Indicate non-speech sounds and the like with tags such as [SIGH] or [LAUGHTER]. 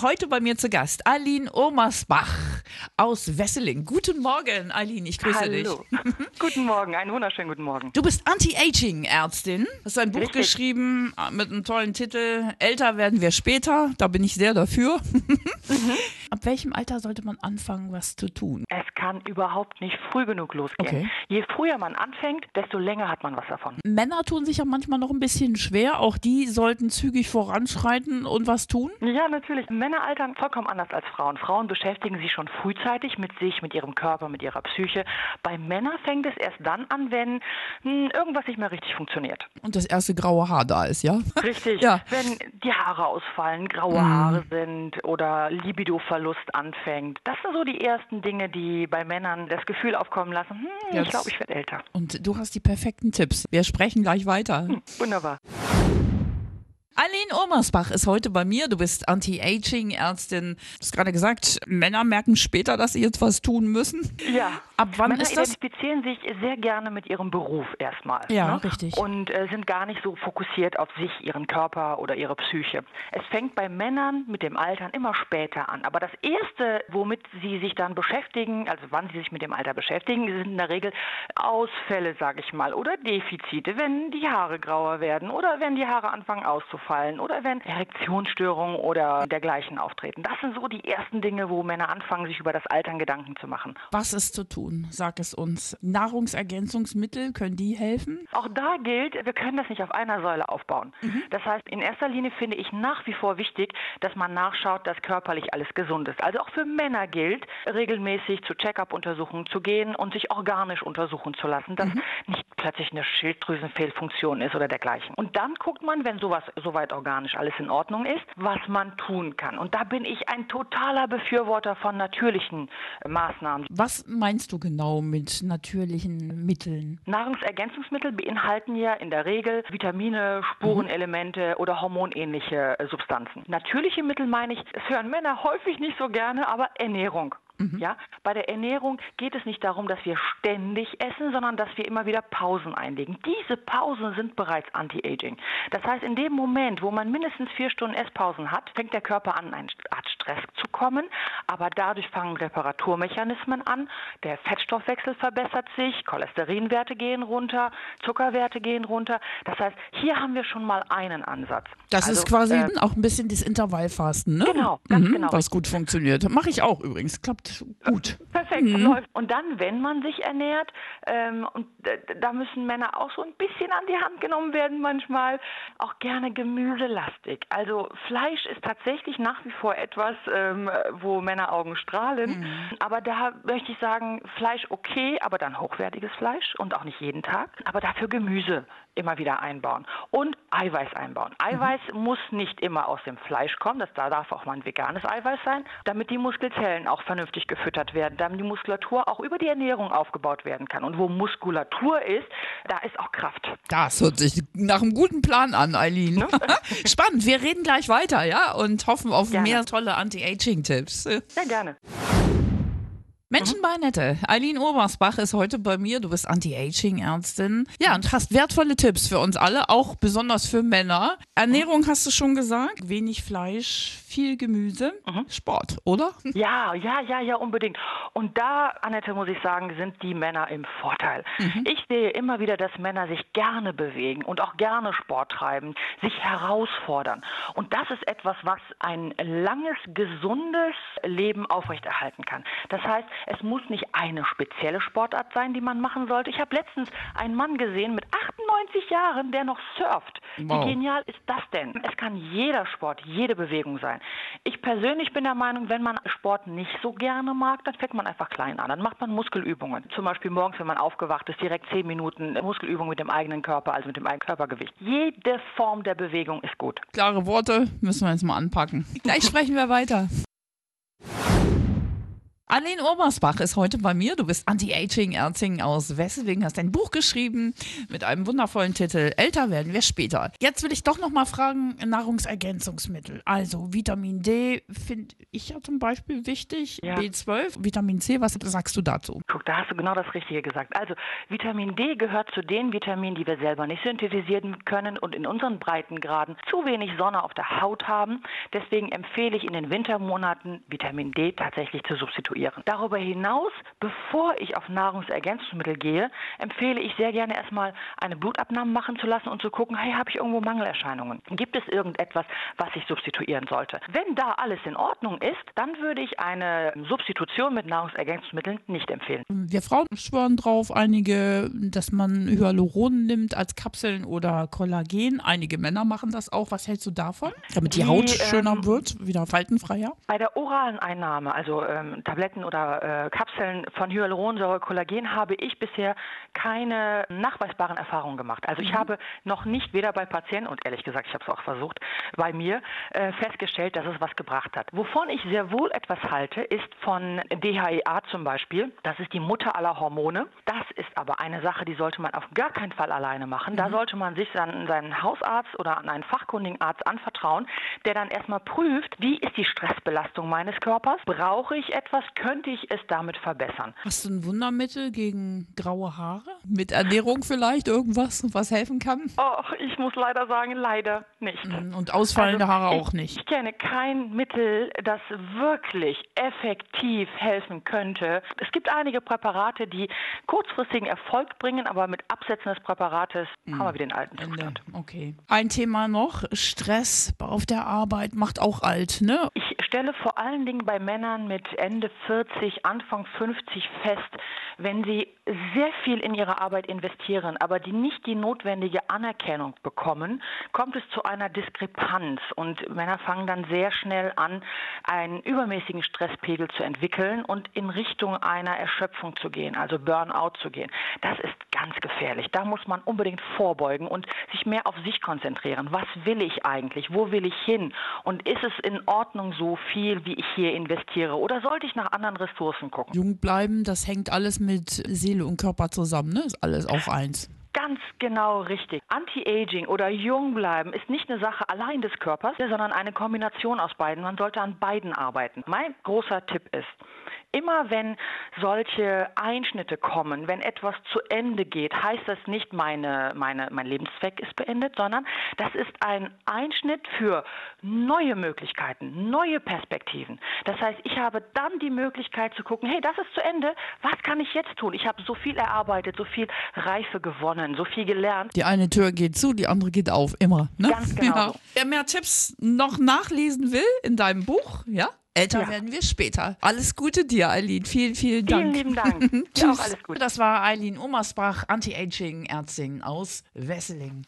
Heute bei mir zu Gast Aline Omersbach aus Wesseling. Guten Morgen, Aline, ich grüße Hallo. dich. [LAUGHS] [LAUGHS] guten Morgen, einen wunderschönen guten Morgen. Du bist Anti-Aging-Ärztin. Hast ein Buch Richtig. geschrieben äh, mit einem tollen Titel Älter werden wir später. Da bin ich sehr dafür. [LAUGHS] Mhm. Ab welchem Alter sollte man anfangen, was zu tun? Es kann überhaupt nicht früh genug losgehen. Okay. Je früher man anfängt, desto länger hat man was davon. Männer tun sich ja manchmal noch ein bisschen schwer. Auch die sollten zügig voranschreiten und was tun. Ja, natürlich. Männer altern vollkommen anders als Frauen. Frauen beschäftigen sich schon frühzeitig mit sich, mit ihrem Körper, mit ihrer Psyche. Bei Männern fängt es erst dann an, wenn hm, irgendwas nicht mehr richtig funktioniert. Und das erste graue Haar da ist, ja? [LAUGHS] Richtig. Ja. Wenn die Haare ausfallen, graue Haare sind oder Libidoverlust anfängt. Das sind so die ersten Dinge, die bei Männern das Gefühl aufkommen lassen, hm, ich glaube, ich werde älter. Und du hast die perfekten Tipps. Wir sprechen gleich weiter. Wunderbar. Aline Omersbach ist heute bei mir. Du bist Anti-Aging-Ärztin. Du hast gerade gesagt, Männer merken später, dass sie jetzt was tun müssen. Ja. Ab wann Männer ist das? identifizieren sich sehr gerne mit ihrem Beruf erstmal. Ja, ne? richtig. Und äh, sind gar nicht so fokussiert auf sich, ihren Körper oder ihre Psyche. Es fängt bei Männern mit dem Altern immer später an. Aber das Erste, womit sie sich dann beschäftigen, also wann sie sich mit dem Alter beschäftigen, sind in der Regel Ausfälle, sage ich mal, oder Defizite, wenn die Haare grauer werden oder wenn die Haare anfangen auszufallen oder wenn Erektionsstörungen oder dergleichen auftreten. Das sind so die ersten Dinge, wo Männer anfangen, sich über das Altern Gedanken zu machen. Was ist zu tun? Sag es uns. Nahrungsergänzungsmittel, können die helfen? Auch da gilt, wir können das nicht auf einer Säule aufbauen. Mhm. Das heißt, in erster Linie finde ich nach wie vor wichtig, dass man nachschaut, dass körperlich alles gesund ist. Also auch für Männer gilt, regelmäßig zu Check-up-Untersuchungen zu gehen und sich organisch untersuchen zu lassen, dass Mhm. nicht plötzlich eine Schilddrüsenfehlfunktion ist oder dergleichen. Und dann guckt man, wenn sowas soweit organisch alles in Ordnung ist, was man tun kann. Und da bin ich ein totaler Befürworter von natürlichen äh, Maßnahmen. Was meinst du genau mit natürlichen Mitteln? Nahrungsergänzungsmittel beinhalten ja in der Regel Vitamine, Spurenelemente oder hormonähnliche äh, Substanzen. Natürliche Mittel meine ich, es hören Männer häufig nicht so gerne, aber Ernährung. Ja, bei der Ernährung geht es nicht darum, dass wir ständig essen, sondern dass wir immer wieder Pausen einlegen. Diese Pausen sind bereits Anti-Aging. Das heißt, in dem Moment, wo man mindestens vier Stunden Esspausen hat, fängt der Körper an, eine Art Stress zu kommen. Aber dadurch fangen Reparaturmechanismen an. Der Fettstoffwechsel verbessert sich, Cholesterinwerte gehen runter, Zuckerwerte gehen runter. Das heißt, hier haben wir schon mal einen Ansatz. Das Also, ist quasi äh, auch ein bisschen das Intervallfasten, ne? Genau, ganz genau. Was gut funktioniert. Mache ich auch übrigens. Klappt gut. Perfekt, läuft. Und dann, wenn man sich ernährt, ähm, und da müssen Männer auch so ein bisschen an die Hand genommen werden manchmal, auch gerne gemüselastig. Also Fleisch ist tatsächlich nach wie vor etwas, ähm, wo Männeraugen strahlen. Aber da möchte ich sagen, Fleisch okay, aber dann hochwertiges Fleisch und auch nicht jeden Tag. Aber dafür Gemüse immer wieder einbauen. Und Eiweiß einbauen. Eiweiß muss nicht immer aus dem Fleisch kommen, das da darf auch mal ein veganes Eiweiß sein, damit die Muskelzellen auch vernünftig gefüttert werden, damit die Muskulatur auch über die Ernährung aufgebaut werden kann. Und wo Muskulatur ist, da ist auch Kraft. Das hört sich nach einem guten Plan an, Eileen. [LAUGHS] Spannend. Wir reden gleich weiter, ja? Und hoffen auf Gerne. mehr tolle Anti-Aging-Tipps. Sehr gerne. Menschen bei Nette. Eileen Obersbach ist heute bei mir. Du bist Anti-Aging-Ärztin. Ja, und hast wertvolle Tipps für uns alle, auch besonders für Männer. Ernährung hast du schon gesagt. Wenig Fleisch, viel Gemüse. Sport, oder? Ja, ja, ja, ja, unbedingt. Und da, Annette, muss ich sagen, sind die Männer im Vorteil. Ich sehe immer wieder, dass Männer sich gerne bewegen und auch gerne Sport treiben, sich herausfordern. Und das ist etwas, was ein langes, gesundes Leben aufrechterhalten kann. Das heißt, es muss nicht eine spezielle Sportart sein, die man machen sollte. Ich habe letztens einen Mann gesehen mit 98 Jahren, der noch surft. Wow. Wie genial ist das denn? Es kann jeder Sport, jede Bewegung sein. Ich persönlich bin der Meinung, wenn man Sport nicht so gerne mag, dann fängt man einfach klein an. Dann macht man Muskelübungen. Zum Beispiel morgens, wenn man aufgewacht ist, direkt 10 Minuten Muskelübung mit dem eigenen Körper, also mit dem eigenen Körpergewicht. Jede Form der Bewegung ist gut. Klare Worte müssen wir jetzt mal anpacken. Gleich sprechen wir weiter. Arlene Obersbach ist heute bei mir. Du bist Anti-Aging-Ärztin aus Wesseling, hast ein Buch geschrieben mit einem wundervollen Titel Älter werden wir später. Jetzt will ich doch noch mal fragen, Nahrungsergänzungsmittel. Also Vitamin D finde ich ja zum Beispiel wichtig, Ja. B12, Vitamin C, was sagst du dazu? Guck, da hast du genau das Richtige gesagt. Also Vitamin D gehört zu den Vitaminen, die wir selber nicht synthetisieren können und in unseren Breitengraden zu wenig Sonne auf der Haut haben. Deswegen empfehle ich in den Wintermonaten Vitamin D tatsächlich zu substituieren. Darüber hinaus, bevor ich auf Nahrungsergänzungsmittel gehe, empfehle ich sehr gerne erstmal eine Blutabnahme machen zu lassen und zu gucken, hey, habe ich irgendwo Mangelerscheinungen? Gibt es irgendetwas, was ich substituieren sollte? Wenn da alles in Ordnung ist, dann würde ich eine Substitution mit Nahrungsergänzungsmitteln nicht empfehlen. Wir Frauen schwören drauf, einige, dass man Hyaluron nimmt als Kapseln oder Kollagen. Einige Männer machen das auch. Was hältst du davon? Damit die Die, Haut ähm, schöner wird, wieder faltenfreier? Bei der oralen Einnahme, also ähm, Tabletten oder äh, Kapseln von Hyaluronsäure, Kollagen, habe ich bisher keine nachweisbaren Erfahrungen gemacht. Also ich habe noch nicht weder bei Patienten und ehrlich gesagt, ich habe es auch versucht, bei mir äh, festgestellt, dass es was gebracht hat. Wovon ich sehr wohl etwas halte, ist von DHEA zum Beispiel. Das ist die Mutter aller Hormone. Das ist aber eine Sache, die sollte man auf gar keinen Fall alleine machen. Da sollte man sich an seinen Hausarzt oder an einen fachkundigen Arzt anvertrauen, der dann erstmal prüft, wie ist die Stressbelastung meines Körpers? Brauche ich etwas? Könnte ich es damit verbessern? Hast du ein Wundermittel gegen graue Haare? Mit Ernährung vielleicht irgendwas, was helfen kann? Oh, ich muss leider sagen, leider nicht. Und ausfallende Also, Haare ich, auch nicht. Ich kenne kein Mittel, das wirklich effektiv helfen könnte. Es gibt einige Präparate, die kurzfristigen Erfolg bringen, aber mit Absetzen des Präparates haben wir wieder den alten. Zustand. Okay. Ein Thema noch: Stress auf der Arbeit macht auch alt, ne? Stelle vor allen Dingen bei Männern mit Ende 40, Anfang 50 fest, wenn sie sehr viel in ihre Arbeit investieren, aber die nicht die notwendige Anerkennung bekommen, kommt es zu einer Diskrepanz und Männer fangen dann sehr schnell an, einen übermäßigen Stresspegel zu entwickeln und in Richtung einer Erschöpfung zu gehen, also Burnout zu gehen. Das ist ganz gefährlich. Da muss man unbedingt vorbeugen und sich mehr auf sich konzentrieren. Was will ich eigentlich? Wo will ich hin? Und ist es in Ordnung so viel, wie ich hier investiere? Oder sollte ich nach anderen Ressourcen gucken? Jung bleiben, das hängt alles mit Seele und Körper zusammen, ne? Ist alles auch eins. Ganz genau richtig. Anti-Aging oder jung bleiben ist nicht eine Sache allein des Körpers, sondern eine Kombination aus beiden. Man sollte an beiden arbeiten. Mein großer Tipp ist, Immer wenn solche Einschnitte kommen, wenn etwas zu Ende geht, heißt das nicht, meine, meine, mein Lebenszweck ist beendet, sondern das ist ein Einschnitt für neue Möglichkeiten, neue Perspektiven. Das heißt, ich habe dann die Möglichkeit zu gucken, hey, das ist zu Ende, was kann ich jetzt tun? Ich habe so viel erarbeitet, so viel Reife gewonnen, so viel gelernt. Die eine Tür geht zu, die andere geht auf, immer. Ne? Ganz genau Ja. [LAUGHS] Wer mehr Tipps noch nachlesen will in deinem Buch, ja? Älter Ja. werden wir später. Alles Gute dir, Eileen. Vielen, vielen Vielen Dank. lieben Dank. [LAUGHS] Tschüss. alles Gute. Das war Eileen Omersbach, Anti-Aging-Ärztin aus Wesseling.